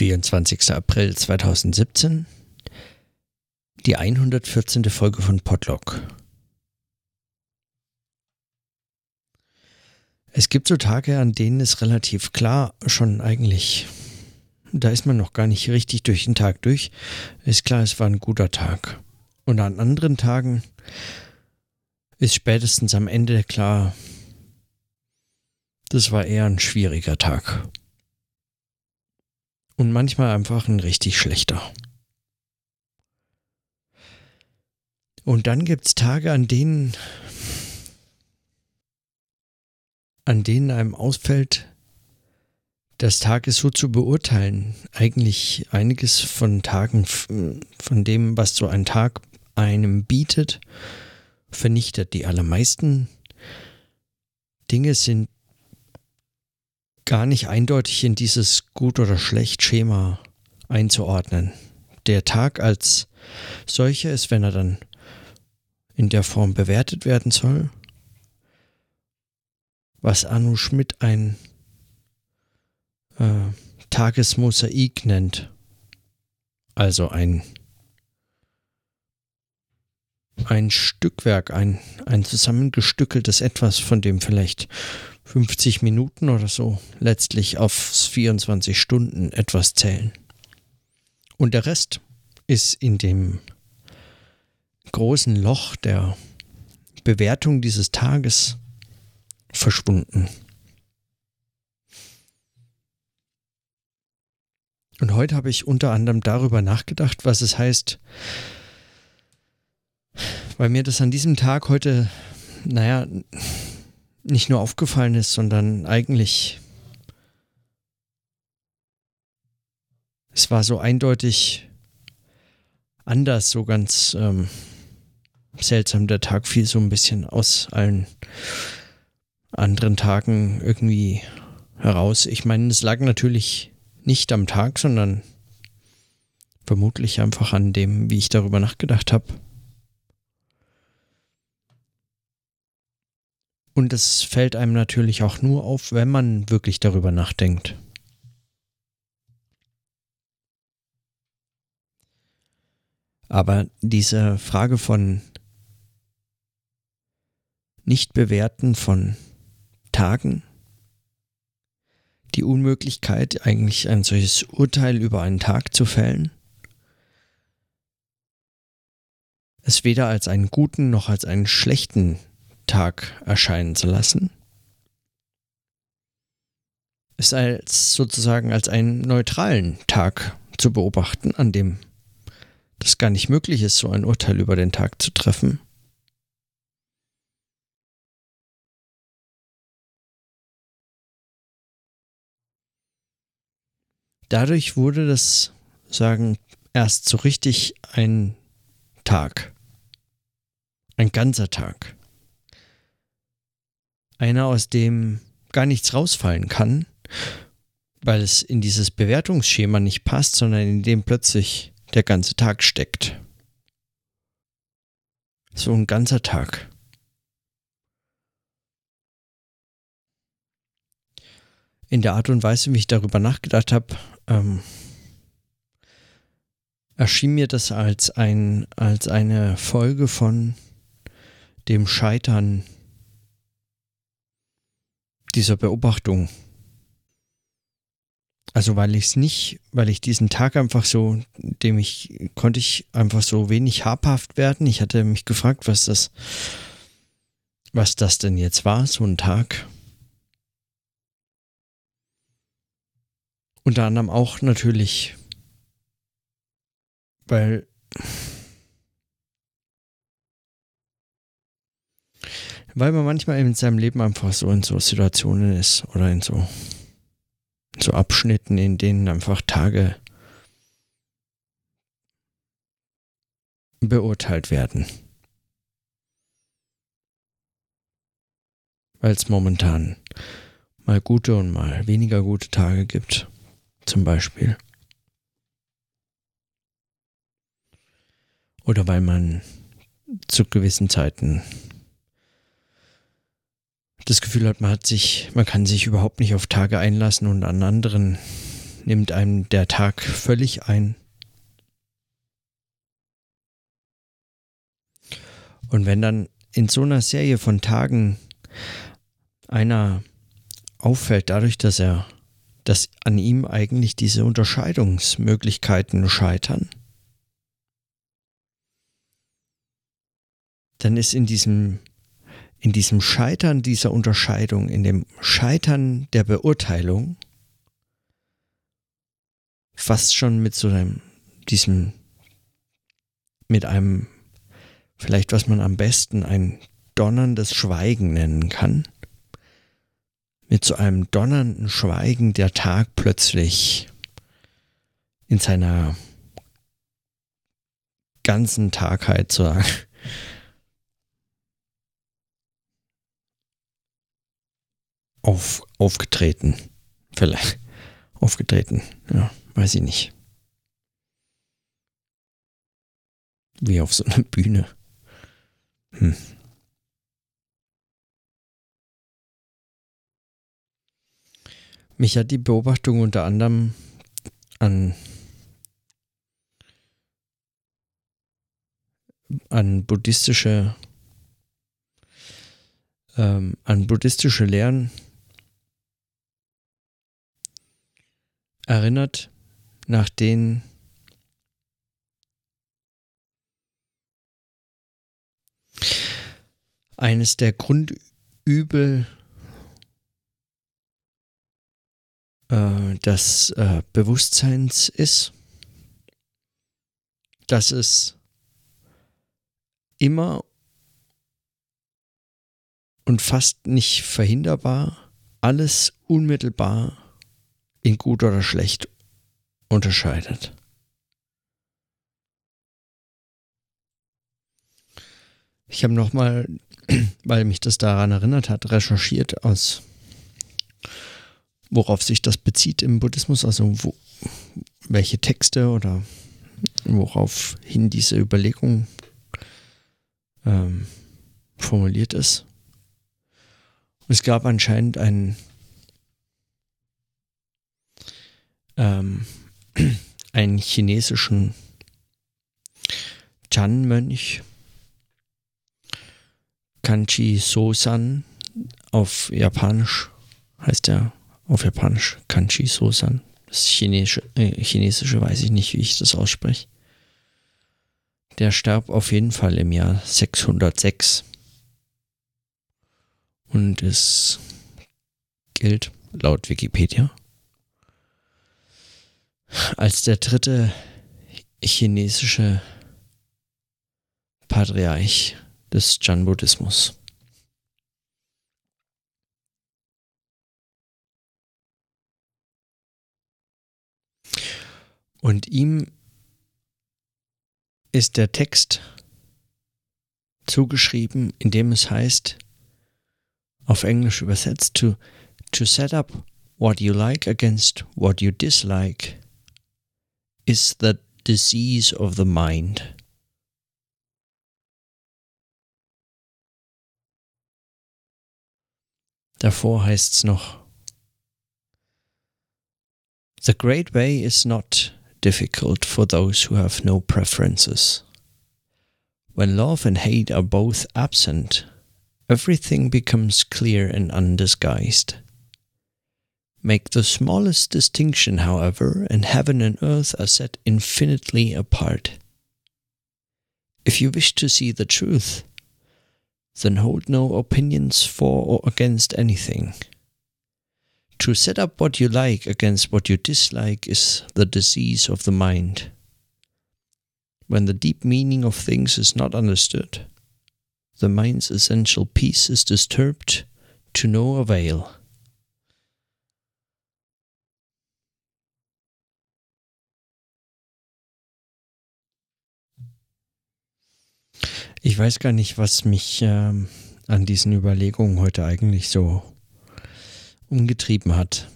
24. April 2017, die 114. Folge von Podlog. Es gibt so Tage, an denen ist relativ klar schon eigentlich, da ist man noch gar nicht richtig durch den Tag durch, ist klar, es war ein guter Tag. Und an anderen Tagen ist spätestens am Ende klar, das war eher ein schwieriger Tag und manchmal einfach ein richtig schlechter. Und dann gibt es Tage, an denen, an denen einem ausfällt, das Tages so zu beurteilen. Eigentlich einiges von Tagen, von dem, was so ein Tag einem bietet, vernichtet. Die allermeisten Dinge sind gar nicht eindeutig in dieses gut oder schlecht Schema einzuordnen. Der Tag als solcher ist, wenn er dann in der Form bewertet werden soll, was Anu Schmidt ein äh, Tagesmosaik nennt. Also ein, ein Stückwerk, ein, ein zusammengestückeltes Etwas, von dem vielleicht 50 Minuten oder so letztlich auf 24 Stunden etwas zählen. Und der Rest ist in dem großen Loch der Bewertung dieses Tages verschwunden. Und heute habe ich unter anderem darüber nachgedacht, was es heißt, weil mir das an diesem Tag heute, naja, nicht nur aufgefallen ist, sondern eigentlich es war so eindeutig anders, so ganz ähm, seltsam. Der Tag fiel so ein bisschen aus allen anderen Tagen irgendwie heraus. Ich meine, es lag natürlich nicht am Tag, sondern vermutlich einfach an dem, wie ich darüber nachgedacht habe. Und es fällt einem natürlich auch nur auf, wenn man wirklich darüber nachdenkt. Aber diese Frage von Nichtbewerten von Tagen, die Unmöglichkeit, eigentlich ein solches Urteil über einen Tag zu fällen, es weder als einen guten noch als einen schlechten Tag erscheinen zu lassen. Es als sozusagen als einen neutralen Tag zu beobachten, an dem das gar nicht möglich ist, so ein Urteil über den Tag zu treffen. Dadurch wurde das, sagen, erst so richtig ein Tag. Ein ganzer Tag einer, aus dem gar nichts rausfallen kann, weil es in dieses Bewertungsschema nicht passt, sondern in dem plötzlich der ganze Tag steckt. So ein ganzer Tag. In der Art und Weise, wie ich darüber nachgedacht habe, ähm, erschien mir das als, ein, als eine Folge von dem Scheitern dieser Beobachtung. Also weil ich es nicht, weil ich diesen Tag einfach so, dem ich, konnte ich einfach so wenig habhaft werden. Ich hatte mich gefragt, was das, was das denn jetzt war, so ein Tag. Unter anderem auch natürlich, weil Weil man manchmal in seinem Leben einfach so in so Situationen ist oder in so, so Abschnitten, in denen einfach Tage beurteilt werden. Weil es momentan mal gute und mal weniger gute Tage gibt, zum Beispiel. Oder weil man zu gewissen Zeiten das Gefühl hat, man hat sich, man kann sich überhaupt nicht auf Tage einlassen und an anderen nimmt einem der Tag völlig ein. Und wenn dann in so einer Serie von Tagen einer auffällt, dadurch, dass er, dass an ihm eigentlich diese Unterscheidungsmöglichkeiten scheitern, dann ist in diesem, in diesem Scheitern dieser Unterscheidung, in dem Scheitern der Beurteilung, fast schon mit so einem, diesem, mit einem, vielleicht was man am besten ein donnerndes Schweigen nennen kann, mit so einem donnernden Schweigen der Tag plötzlich in seiner ganzen Tagheit sagen, auf, aufgetreten. Vielleicht. Aufgetreten. Ja, weiß ich nicht. Wie auf so einer Bühne. Hm. Mich hat die Beobachtung unter anderem an, an buddhistische ähm, an buddhistische Lehren erinnert, nach denen eines der Grundübel äh, des äh, Bewusstseins ist, dass es immer und fast nicht verhinderbar alles unmittelbar in gut oder schlecht unterscheidet. Ich habe nochmal, weil mich das daran erinnert hat, recherchiert, aus worauf sich das bezieht im Buddhismus, also wo, welche Texte oder worauf hin diese Überlegung ähm, formuliert ist. Es gab anscheinend einen ähm, einen chinesischen Chan-Mönch, Kanchi Sosan, auf Japanisch heißt er, auf Japanisch Kanchi Sosan. Das Chinesische, äh, Chinesische weiß ich nicht, wie ich das ausspreche. Der starb auf jeden Fall im Jahr 606. Und es gilt laut Wikipedia als der dritte chinesische Patriarch des Chan-Buddhismus. Und ihm ist der Text zugeschrieben, in dem es heißt, auf Englisch übersetzt, to, to set up what you like against what you dislike is the disease of the mind. Davor heißt's noch, The great way is not difficult for those who have no preferences. When love and hate are both absent, everything becomes clear and undisguised. Make the smallest distinction, however, and heaven and earth are set infinitely apart. If you wish to see the truth, then hold no opinions for or against anything. To set up what you like against what you dislike is the disease of the mind. When the deep meaning of things is not understood, the mind's essential peace is disturbed to no avail. Ich weiß gar nicht, was mich ähm, an diesen Überlegungen heute eigentlich so umgetrieben hat.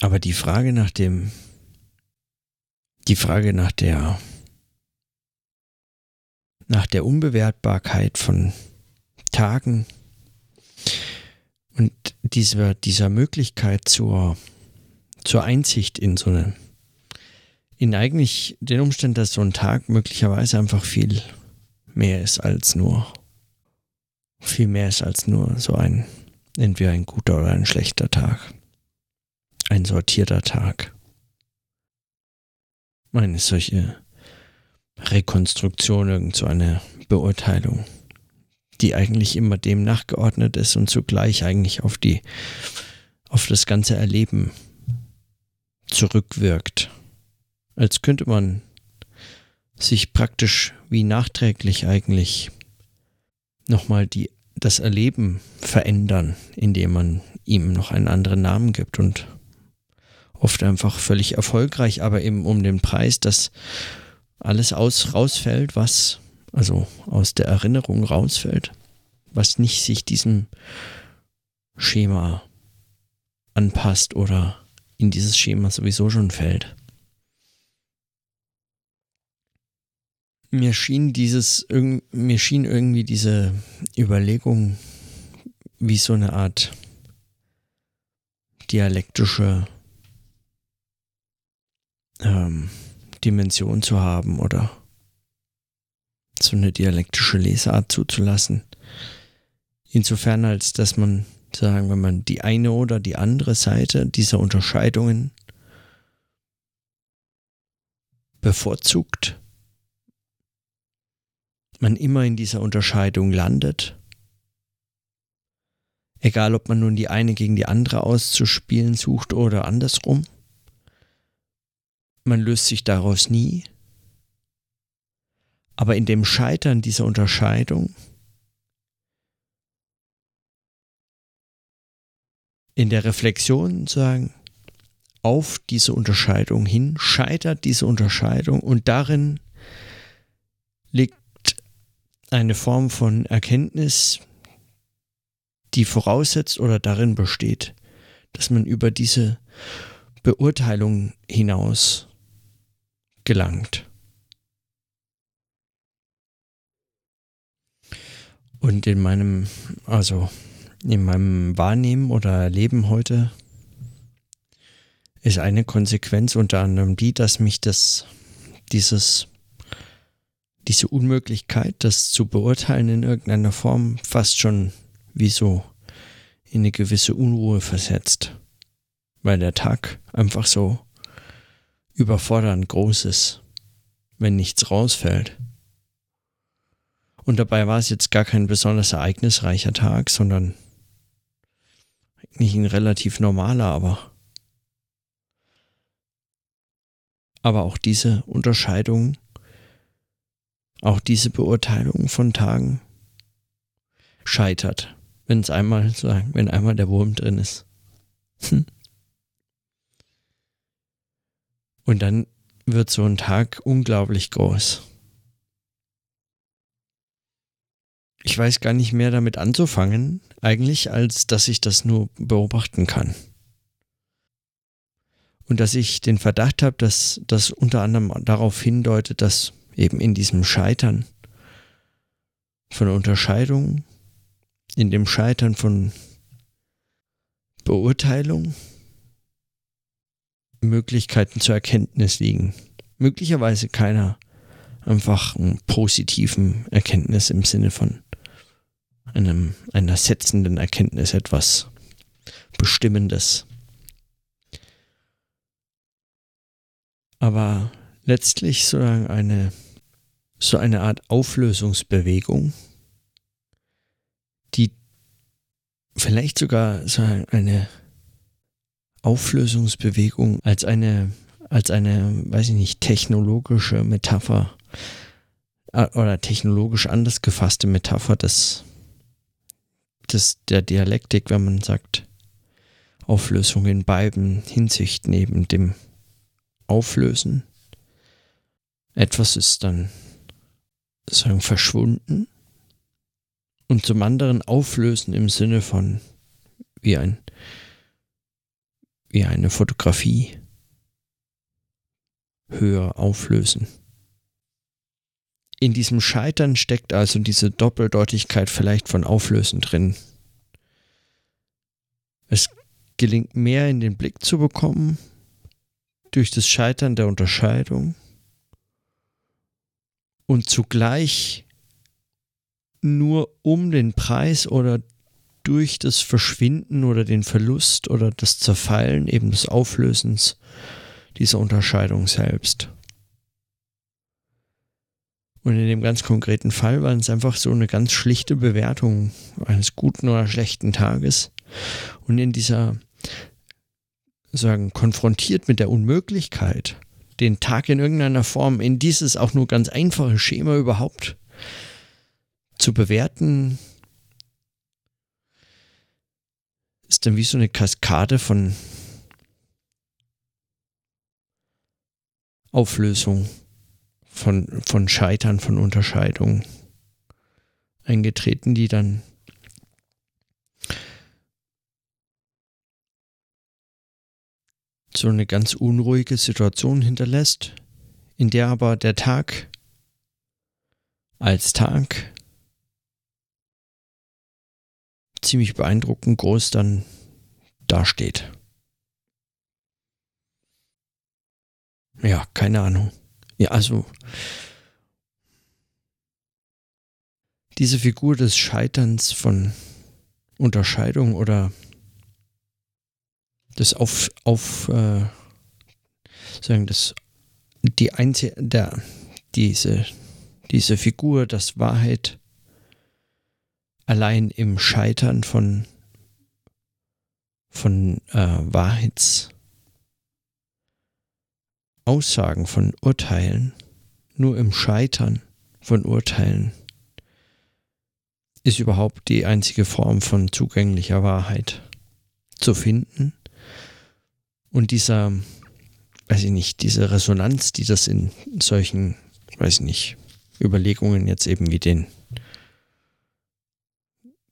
Aber die Frage nach dem, die Frage nach der, nach der Unbewertbarkeit von Tagen und dieser, dieser Möglichkeit zur, zur Einsicht in so eine, in eigentlich den Umstand, dass so ein Tag möglicherweise einfach viel mehr ist als nur, viel mehr ist als nur so ein, entweder ein guter oder ein schlechter Tag. Ein sortierter Tag. Eine solche Rekonstruktion, irgend so eine Beurteilung, die eigentlich immer dem nachgeordnet ist und zugleich eigentlich auf die, auf das ganze Erleben zurückwirkt. Als könnte man sich praktisch wie nachträglich eigentlich nochmal die, das Erleben verändern, indem man ihm noch einen anderen Namen gibt und oft einfach völlig erfolgreich, aber eben um den Preis, dass alles aus, rausfällt, was also aus der Erinnerung rausfällt, was nicht sich diesem Schema anpasst oder in dieses Schema sowieso schon fällt. Mir schien dieses, mir schien irgendwie diese Überlegung wie so eine Art dialektische ähm, Dimension zu haben oder so eine dialektische Lesart zuzulassen. Insofern als dass man sagen, wenn man die eine oder die andere Seite dieser Unterscheidungen bevorzugt, man immer in dieser Unterscheidung landet. Egal, ob man nun die eine gegen die andere auszuspielen sucht oder andersrum. Man löst sich daraus nie. Aber in dem Scheitern dieser Unterscheidung in der Reflexion sagen, auf diese Unterscheidung hin, scheitert diese Unterscheidung und darin liegt eine Form von Erkenntnis, die voraussetzt oder darin besteht, dass man über diese Beurteilung hinaus gelangt. Und in meinem, also in meinem Wahrnehmen oder Erleben heute ist eine Konsequenz unter anderem die, dass mich das, dieses, diese Unmöglichkeit, das zu beurteilen in irgendeiner Form fast schon wie so in eine gewisse Unruhe versetzt, weil der Tag einfach so überfordernd groß ist, wenn nichts rausfällt. Und dabei war es jetzt gar kein besonders ereignisreicher Tag, sondern nicht ein relativ normaler, aber aber auch diese Unterscheidung, auch diese Beurteilung von Tagen scheitert, wenn es einmal sagen, wenn einmal der Wurm drin ist. Hm. Und dann wird so ein Tag unglaublich groß. Ich weiß gar nicht mehr damit anzufangen, eigentlich, als dass ich das nur beobachten kann. Und dass ich den Verdacht habe, dass das unter anderem darauf hindeutet, dass eben in diesem Scheitern von Unterscheidung, in dem Scheitern von Beurteilung, Möglichkeiten zur Erkenntnis liegen. Möglicherweise keiner einfach einen positiven Erkenntnis im Sinne von einem, einer setzenden Erkenntnis etwas Bestimmendes. Aber letztlich so eine, so eine Art Auflösungsbewegung, die vielleicht sogar so eine Auflösungsbewegung als eine, als eine, weiß ich nicht, technologische Metapher oder technologisch anders gefasste Metapher des des, der Dialektik, wenn man sagt, Auflösung in beiden Hinsichten, neben dem Auflösen. Etwas ist dann sagen verschwunden und zum anderen Auflösen im Sinne von wie ein wie eine Fotografie höher auflösen. In diesem Scheitern steckt also diese Doppeldeutigkeit vielleicht von Auflösen drin. Es gelingt mehr in den Blick zu bekommen, durch das Scheitern der Unterscheidung und zugleich nur um den Preis oder durch das Verschwinden oder den Verlust oder das Zerfallen eben des Auflösens dieser Unterscheidung selbst. Und in dem ganz konkreten Fall war es einfach so eine ganz schlichte Bewertung eines guten oder schlechten Tages. Und in dieser, sagen, konfrontiert mit der Unmöglichkeit, den Tag in irgendeiner Form in dieses auch nur ganz einfache Schema überhaupt zu bewerten, ist dann wie so eine Kaskade von Auflösung, von, von Scheitern, von Unterscheidung eingetreten, die dann so eine ganz unruhige Situation hinterlässt, in der aber der Tag als Tag ziemlich beeindruckend groß dann dasteht. Ja, keine Ahnung. Ja, also diese Figur des Scheiterns von Unterscheidung oder das auf, auf äh, sagen, das, die einzige, der, diese, diese Figur, dass Wahrheit allein im Scheitern von, von äh, Wahrheitsaussagen, von Urteilen, nur im Scheitern von Urteilen ist überhaupt die einzige Form von zugänglicher Wahrheit zu finden. Und dieser, weiß ich nicht, diese Resonanz, die das in solchen, weiß ich nicht, Überlegungen jetzt eben wie den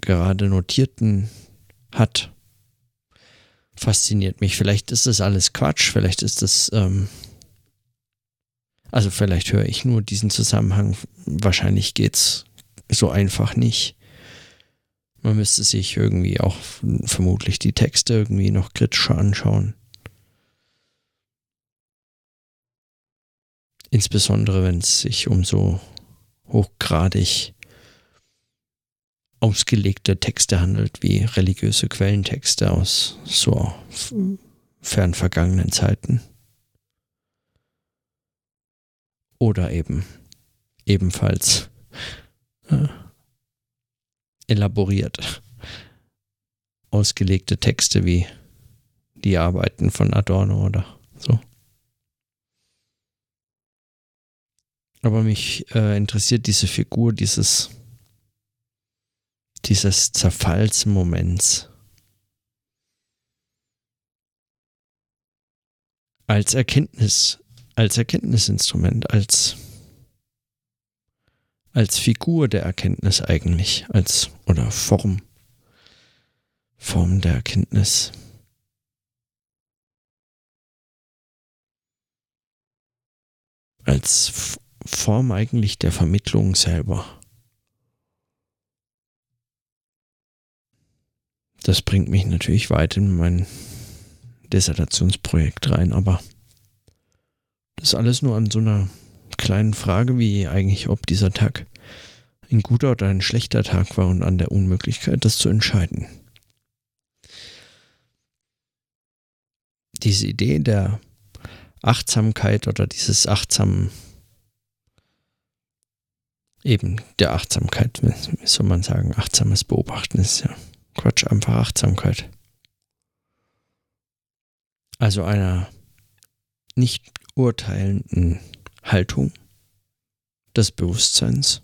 gerade notierten hat, fasziniert mich. Vielleicht ist das alles Quatsch, vielleicht ist das, ähm, also vielleicht höre ich nur diesen Zusammenhang, wahrscheinlich geht's so einfach nicht. Man müsste sich irgendwie auch vermutlich die Texte irgendwie noch kritischer anschauen. Insbesondere wenn es sich um so hochgradig ausgelegte Texte handelt, wie religiöse Quellentexte aus so fern vergangenen Zeiten. Oder eben ebenfalls äh, elaboriert ausgelegte Texte wie die Arbeiten von Adorno oder so. Aber mich äh, interessiert diese Figur dieses, dieses Zerfallsmoments. Als Erkenntnis, als Erkenntnisinstrument, als, als Figur der Erkenntnis eigentlich, als oder Form, Form der Erkenntnis. Als Form eigentlich der Vermittlung selber. Das bringt mich natürlich weit in mein Dissertationsprojekt rein, aber das ist alles nur an so einer kleinen Frage, wie eigentlich, ob dieser Tag ein guter oder ein schlechter Tag war und an der Unmöglichkeit, das zu entscheiden. Diese Idee der Achtsamkeit oder dieses achtsamen eben der Achtsamkeit, wie soll man sagen, achtsames Beobachten ist ja Quatsch, einfach Achtsamkeit. Also einer nicht urteilenden Haltung des Bewusstseins.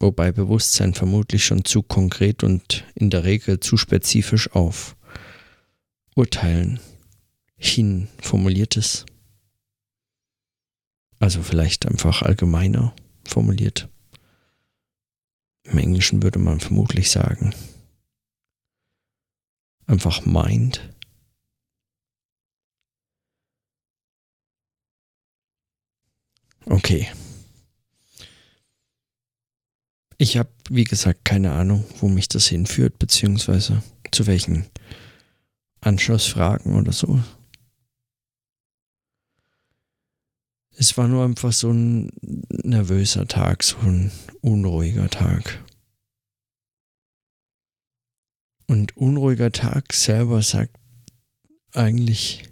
Wobei Bewusstsein vermutlich schon zu konkret und in der Regel zu spezifisch auf Urteilen hin formuliert ist. Also vielleicht einfach allgemeiner formuliert. Im Englischen würde man vermutlich sagen, einfach mind. Okay. Ich habe, wie gesagt, keine Ahnung, wo mich das hinführt, beziehungsweise zu welchen Anschlussfragen oder so. Es war nur einfach so ein nervöser Tag, so ein unruhiger Tag. Und unruhiger Tag selber sagt eigentlich,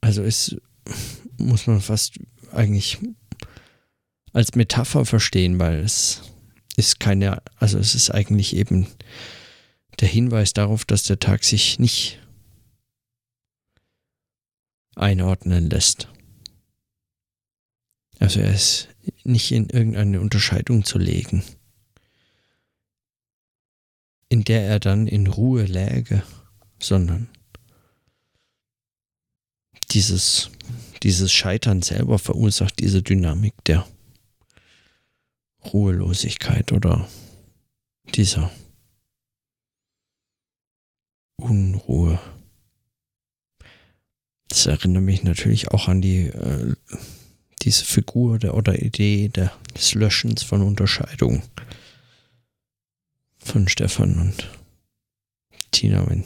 also es muss man fast eigentlich als Metapher verstehen, weil es ist keine, also es ist eigentlich eben der Hinweis darauf, dass der Tag sich nicht einordnen lässt. Also er ist nicht in irgendeine Unterscheidung zu legen, in der er dann in Ruhe läge, sondern dieses, dieses Scheitern selber verursacht diese Dynamik der Ruhelosigkeit oder dieser Unruhe. Das erinnert mich natürlich auch an die äh, diese Figur der, oder Idee der, des Löschens von Unterscheidung von Stefan und Tina, wenn,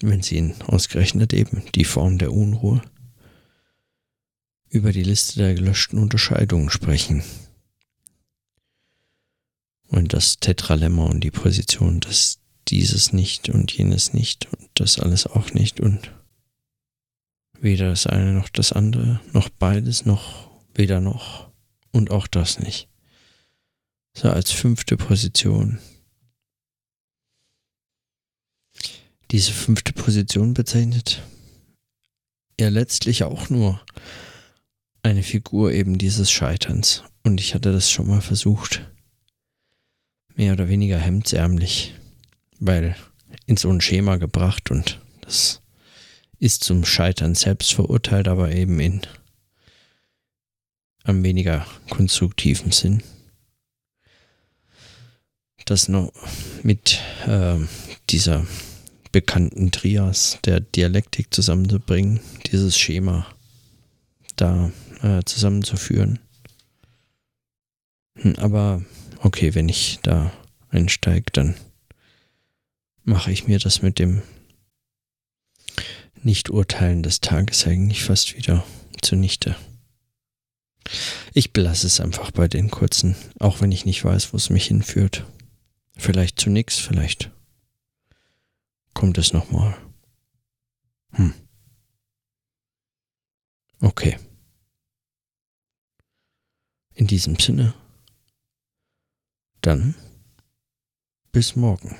wenn sie ihn ausgerechnet eben die Form der Unruhe über die Liste der gelöschten Unterscheidungen sprechen. Und das Tetralemma und die Position, dass dieses nicht und jenes nicht und das alles auch nicht und weder das eine noch das andere, noch beides, noch weder noch und auch das nicht. So als fünfte Position. Diese fünfte Position bezeichnet ja letztlich auch nur eine Figur eben dieses Scheiterns. Und ich hatte das schon mal versucht mehr oder weniger hemdsärmlich, weil in so ein Schema gebracht und das ist zum Scheitern selbst verurteilt, aber eben in einem weniger konstruktiven Sinn. Das noch mit äh, dieser bekannten Trias der Dialektik zusammenzubringen, dieses Schema da äh, zusammenzuführen. Hm, aber okay, wenn ich da einsteige, dann mache ich mir das mit dem Nicht-Urteilen des Tages eigentlich fast wieder zunichte. Ich belasse es einfach bei den kurzen, auch wenn ich nicht weiß, wo es mich hinführt. Vielleicht zu nix, vielleicht kommt es nochmal. Hm. Okay. In diesem Sinne. Dann bis morgen.